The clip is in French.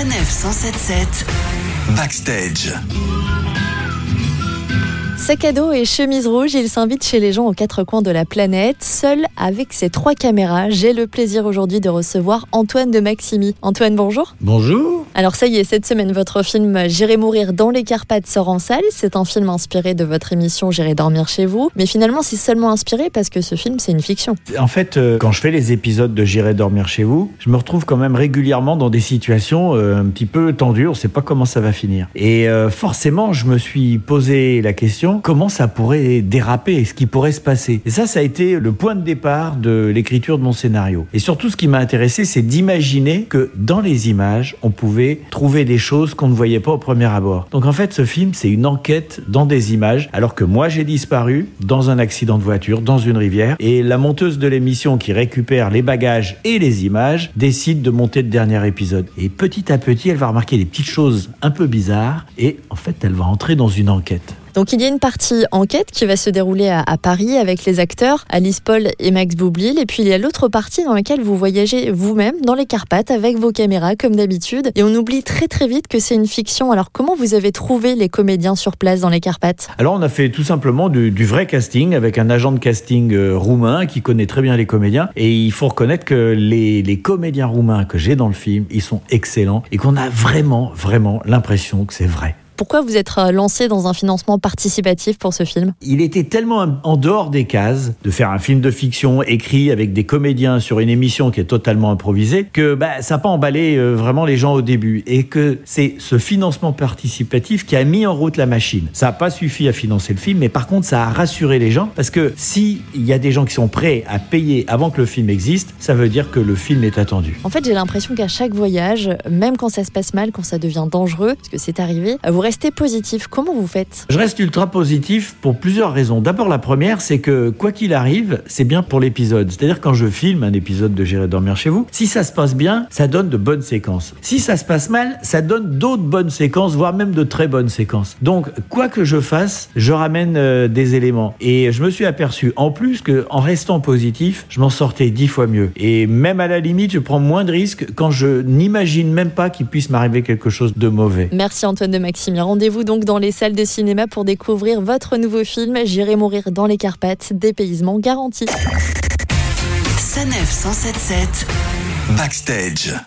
Sanef 177 Backstage. Sac à dos et chemise rouge, il s'invite chez les gens aux quatre coins de la planète. Seul avec ses trois caméras, j'ai le plaisir aujourd'hui de recevoir Antoine de Maximi. Antoine, bonjour. Bonjour. Alors ça y est, cette semaine, votre film J'irai mourir dans les Carpates sort en salle. C'est un film inspiré de votre émission J'irai dormir chez vous. Mais finalement, c'est seulement inspiré parce que ce film, c'est une fiction. En fait, euh, quand je fais les épisodes de J'irai dormir chez vous, je me retrouve quand même régulièrement dans des situations euh, un petit peu tendues. On ne sait pas comment ça va finir. Et euh, forcément, je me suis posé la question comment ça pourrait déraper, ce qui pourrait se passer? Et ça, ça a été le point de départ de l'écriture de mon scénario. Et surtout, ce qui m'a intéressé, c'est d'imaginer que dans les images, on pouvait trouver des choses qu'on ne voyait pas au premier abord. Donc en fait, ce film, c'est une enquête dans des images, alors que moi, j'ai disparu dans un accident de voiture, dans une rivière, et la monteuse de l'émission qui récupère les bagages et les images décide de monter le dernier épisode. Et petit à petit, elle va remarquer des petites choses un peu bizarres, et en fait, elle va entrer dans une enquête. Donc il y a une partie enquête qui va se dérouler à, Paris avec les acteurs Alice Paul et Max Boublil. Et puis il y a l'autre partie dans laquelle vous voyagez vous-même dans les Carpates avec vos caméras comme d'habitude. Et on oublie très très vite que c'est une fiction. Alors comment vous avez trouvé les comédiens sur place dans les Carpates? Alors on a fait tout simplement du, du vrai casting avec un agent de casting euh, roumain qui connaît très bien les comédiens. Et il faut reconnaître que les, les comédiens roumains que j'ai dans le film, ils sont excellents et qu'on a vraiment vraiment l'impression que c'est vrai. Pourquoi vous êtes euh, lancé dans un financement participatif pour ce film? Il était tellement en dehors des cases de faire un film de fiction écrit avec des comédiens sur une émission qui est totalement improvisée que bah, ça n'a pas emballé euh, vraiment les gens au début et que c'est ce financement participatif qui a mis en route la machine. Ça n'a pas suffi à financer le film, mais par contre ça a rassuré les gens parce que s'il y a des gens qui sont prêts à payer avant que le film existe, ça veut dire que le film est attendu. En fait, j'ai l'impression qu'à chaque voyage, même quand ça se passe mal, quand ça devient dangereux, parce que c'est arrivé, vous restez positif. Comment vous faites? Je reste ultra positif pour plusieurs raisons. D'abord, la première, c'est que quoi qu'il arrive, c'est bien pour l'épisode. C'est-à-dire quand je filme un épisode de J'irai dormir chez vous, si ça se passe bien, ça donne de bonnes séquences. Si ça se passe mal, ça donne d'autres bonnes séquences, voire même de très bonnes séquences. Donc, quoi que je fasse, je ramène euh, des éléments. Et je me suis aperçu en plus que en restant positif, je m'en sortais dix fois mieux. Et même à la limite, je prends moins de risques quand je n'imagine même pas qu'il puisse m'arriver quelque chose de mauvais. Merci Antoine de Maximien. Rendez-vous donc dans les salles de cinéma pour découvrir votre nouveau film J'irai mourir dans les Carpates, dépaysement garanti. Sanef 177 Backstage.